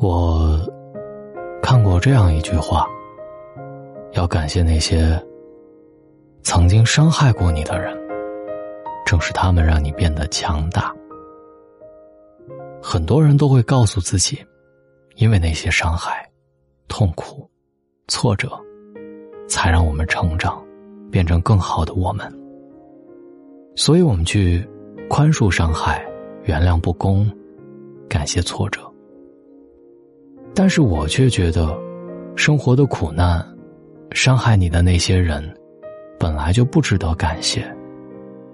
我看过这样一句话：要感谢那些曾经伤害过你的人，正是他们让你变得强大。很多人都会告诉自己，因为那些伤害、痛苦、挫折，才让我们成长，变成更好的我们。所以我们去宽恕伤害，原谅不公，感谢挫折。但是我却觉得，生活的苦难，伤害你的那些人，本来就不值得感谢。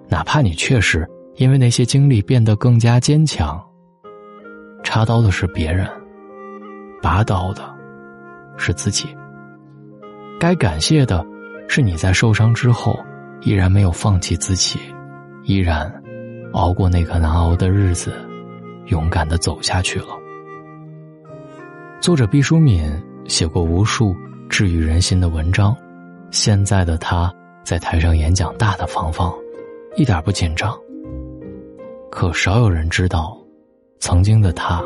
哪怕你确实因为那些经历变得更加坚强，插刀的是别人，拔刀的是自己。该感谢的，是你在受伤之后依然没有放弃自己，依然熬过那个难熬的日子，勇敢的走下去了。作者毕淑敏写过无数治愈人心的文章，现在的他在台上演讲大大方方，一点不紧张。可少有人知道，曾经的他，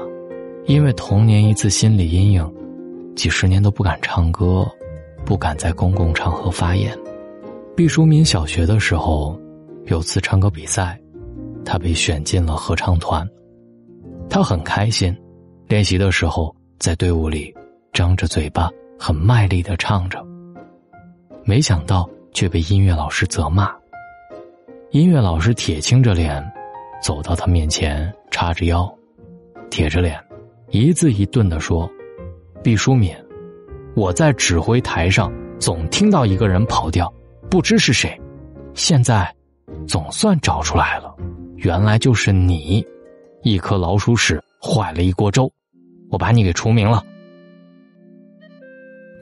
因为童年一次心理阴影，几十年都不敢唱歌，不敢在公共场合发言。毕淑敏小学的时候，有次唱歌比赛，他被选进了合唱团，他很开心，练习的时候。在队伍里，张着嘴巴，很卖力的唱着。没想到却被音乐老师责骂。音乐老师铁青着脸，走到他面前，叉着腰，铁着脸，一字一顿的说：“毕淑敏，我在指挥台上总听到一个人跑调，不知是谁。现在，总算找出来了，原来就是你，一颗老鼠屎坏了一锅粥。”我把你给除名了。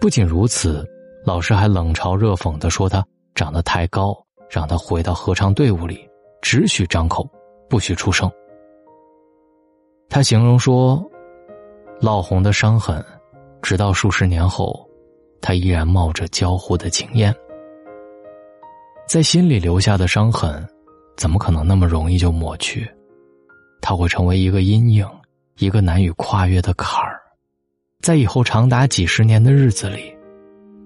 不仅如此，老师还冷嘲热讽的说他长得太高，让他回到合唱队伍里，只许张口，不许出声。他形容说，烙红的伤痕，直到数十年后，他依然冒着焦糊的青烟。在心里留下的伤痕，怎么可能那么容易就抹去？他会成为一个阴影。一个难以跨越的坎儿，在以后长达几十年的日子里，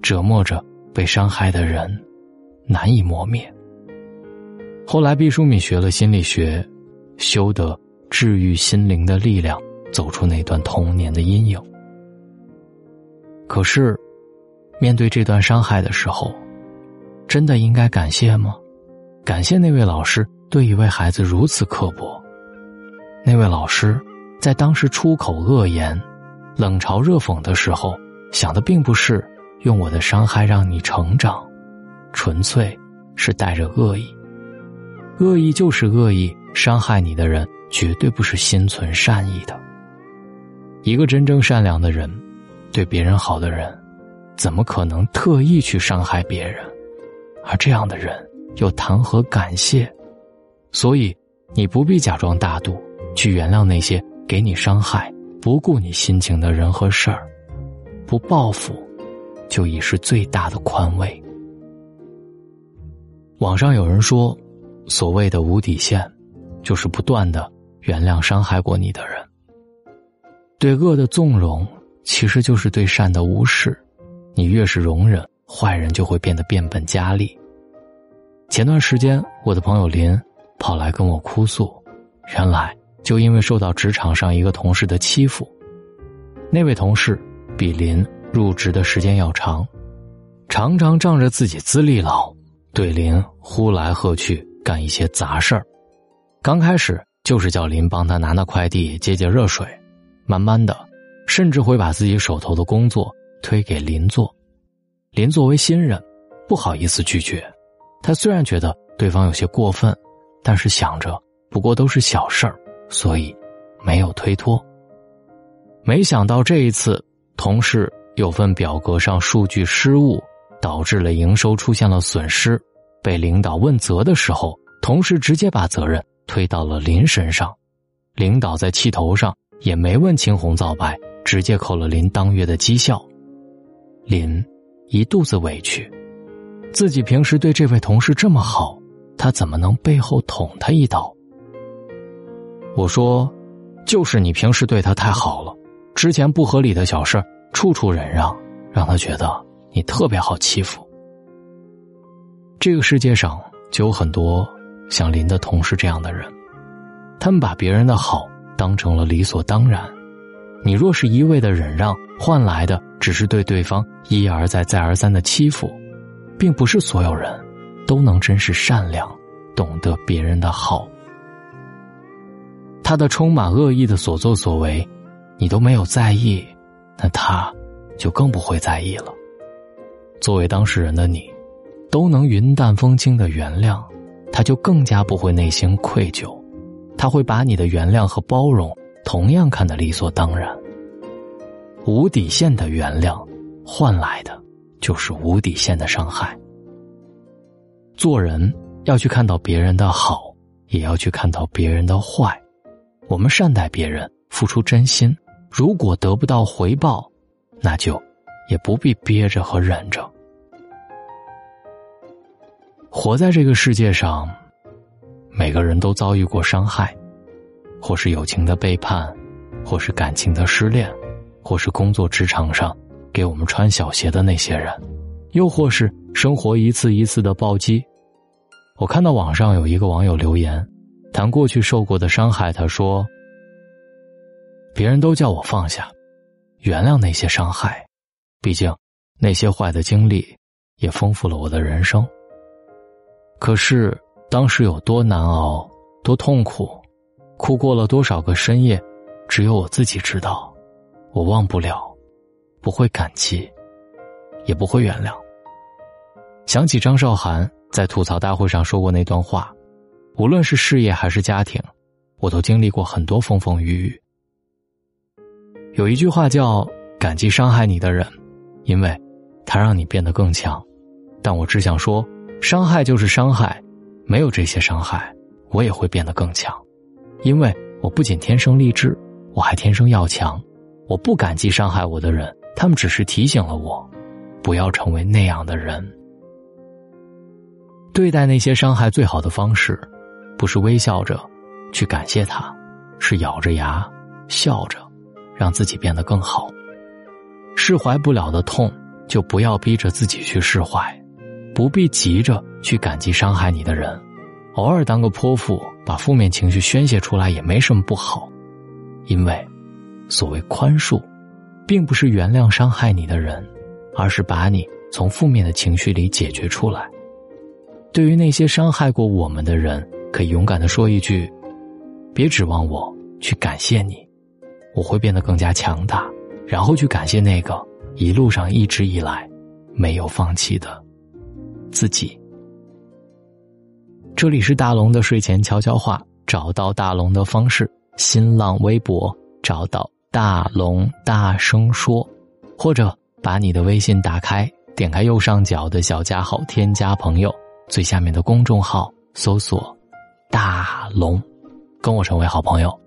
折磨着被伤害的人，难以磨灭。后来，毕淑敏学了心理学，修得治愈心灵的力量，走出那段童年的阴影。可是，面对这段伤害的时候，真的应该感谢吗？感谢那位老师对一位孩子如此刻薄，那位老师。在当时出口恶言、冷嘲热讽的时候，想的并不是用我的伤害让你成长，纯粹是带着恶意。恶意就是恶意，伤害你的人绝对不是心存善意的。一个真正善良的人，对别人好的人，怎么可能特意去伤害别人？而这样的人又谈何感谢？所以，你不必假装大度，去原谅那些。给你伤害、不顾你心情的人和事儿，不报复，就已是最大的宽慰。网上有人说，所谓的无底线，就是不断的原谅伤害过你的人。对恶的纵容，其实就是对善的无视。你越是容忍，坏人就会变得变本加厉。前段时间，我的朋友林跑来跟我哭诉，原来。就因为受到职场上一个同事的欺负，那位同事比林入职的时间要长，常常仗着自己资历老，对林呼来喝去，干一些杂事儿。刚开始就是叫林帮他拿拿快递、接接热水，慢慢的，甚至会把自己手头的工作推给林做。林作为新人，不好意思拒绝。他虽然觉得对方有些过分，但是想着不过都是小事儿。所以，没有推脱。没想到这一次，同事有份表格上数据失误，导致了营收出现了损失。被领导问责的时候，同事直接把责任推到了林身上。领导在气头上，也没问青红皂白，直接扣了林当月的绩效。林一肚子委屈，自己平时对这位同事这么好，他怎么能背后捅他一刀？我说，就是你平时对他太好了，之前不合理的小事处处忍让，让他觉得你特别好欺负。这个世界上就有很多像林的同事这样的人，他们把别人的好当成了理所当然。你若是一味的忍让，换来的只是对对方一而再、再而三的欺负，并不是所有人都能真实善良，懂得别人的好。他的充满恶意的所作所为，你都没有在意，那他就更不会在意了。作为当事人的你，都能云淡风轻的原谅，他就更加不会内心愧疚，他会把你的原谅和包容。同样看得理所当然。无底线的原谅，换来的就是无底线的伤害。做人要去看到别人的好，也要去看到别人的坏。我们善待别人，付出真心，如果得不到回报，那就也不必憋着和忍着。活在这个世界上，每个人都遭遇过伤害。或是友情的背叛，或是感情的失恋，或是工作职场上给我们穿小鞋的那些人，又或是生活一次一次的暴击。我看到网上有一个网友留言，谈过去受过的伤害。他说：“别人都叫我放下，原谅那些伤害，毕竟那些坏的经历也丰富了我的人生。可是当时有多难熬，多痛苦。”哭过了多少个深夜，只有我自己知道。我忘不了，不会感激，也不会原谅。想起张韶涵在吐槽大会上说过那段话：，无论是事业还是家庭，我都经历过很多风风雨雨。有一句话叫“感激伤害你的人，因为，他让你变得更强。”但我只想说，伤害就是伤害，没有这些伤害，我也会变得更强。因为我不仅天生丽质，我还天生要强。我不感激伤害我的人，他们只是提醒了我，不要成为那样的人。对待那些伤害最好的方式，不是微笑着去感谢他，是咬着牙笑着，让自己变得更好。释怀不了的痛，就不要逼着自己去释怀，不必急着去感激伤害你的人。偶尔当个泼妇，把负面情绪宣泄出来也没什么不好，因为，所谓宽恕，并不是原谅伤害你的人，而是把你从负面的情绪里解决出来。对于那些伤害过我们的人，可以勇敢的说一句：“别指望我去感谢你，我会变得更加强大。”然后去感谢那个一路上一直以来没有放弃的自己。这里是大龙的睡前悄悄话，找到大龙的方式：新浪微博找到大龙大声说，或者把你的微信打开，点开右上角的小加号，添加朋友，最下面的公众号搜索“大龙”，跟我成为好朋友。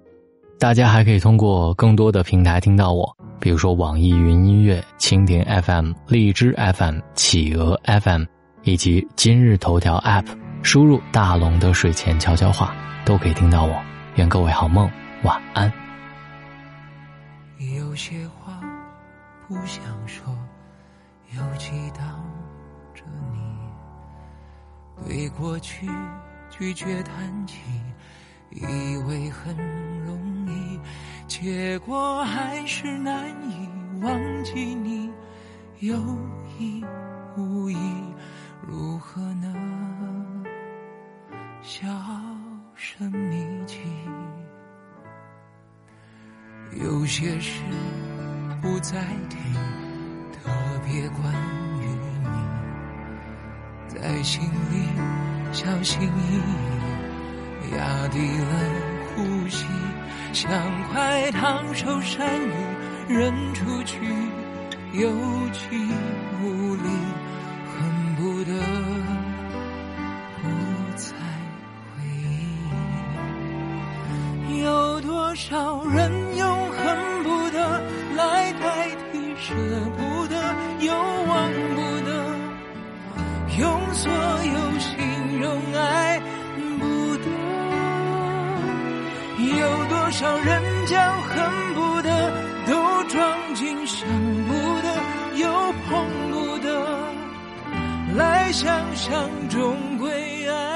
大家还可以通过更多的平台听到我，比如说网易云音乐、蜻蜓 FM、荔枝 FM、企鹅 FM，以及今日头条 App。输入大龙的睡前悄悄话，都可以听到我。愿各位好梦，晚安。有些话不想说，又记到着你。对过去拒绝谈起，以为很容易，结果还是难以忘记你。有意无意，如何能？销声匿迹，有些事不再提，特别关于你，在心里小心翼翼，压低了呼吸，像块烫手山芋扔出去，有气无力，恨不得不再回忆。有。多少人用恨不得来代替舍不得，又忘不得，用所有形容爱不得。有多少人将恨不得都。装进想不得又碰不得，来想想终归爱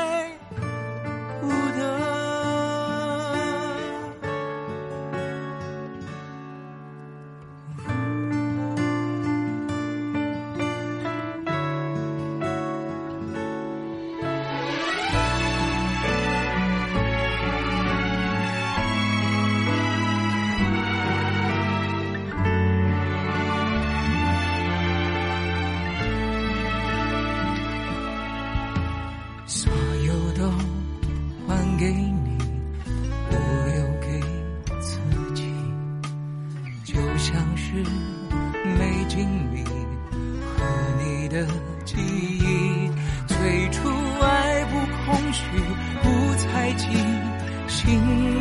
去不猜忌心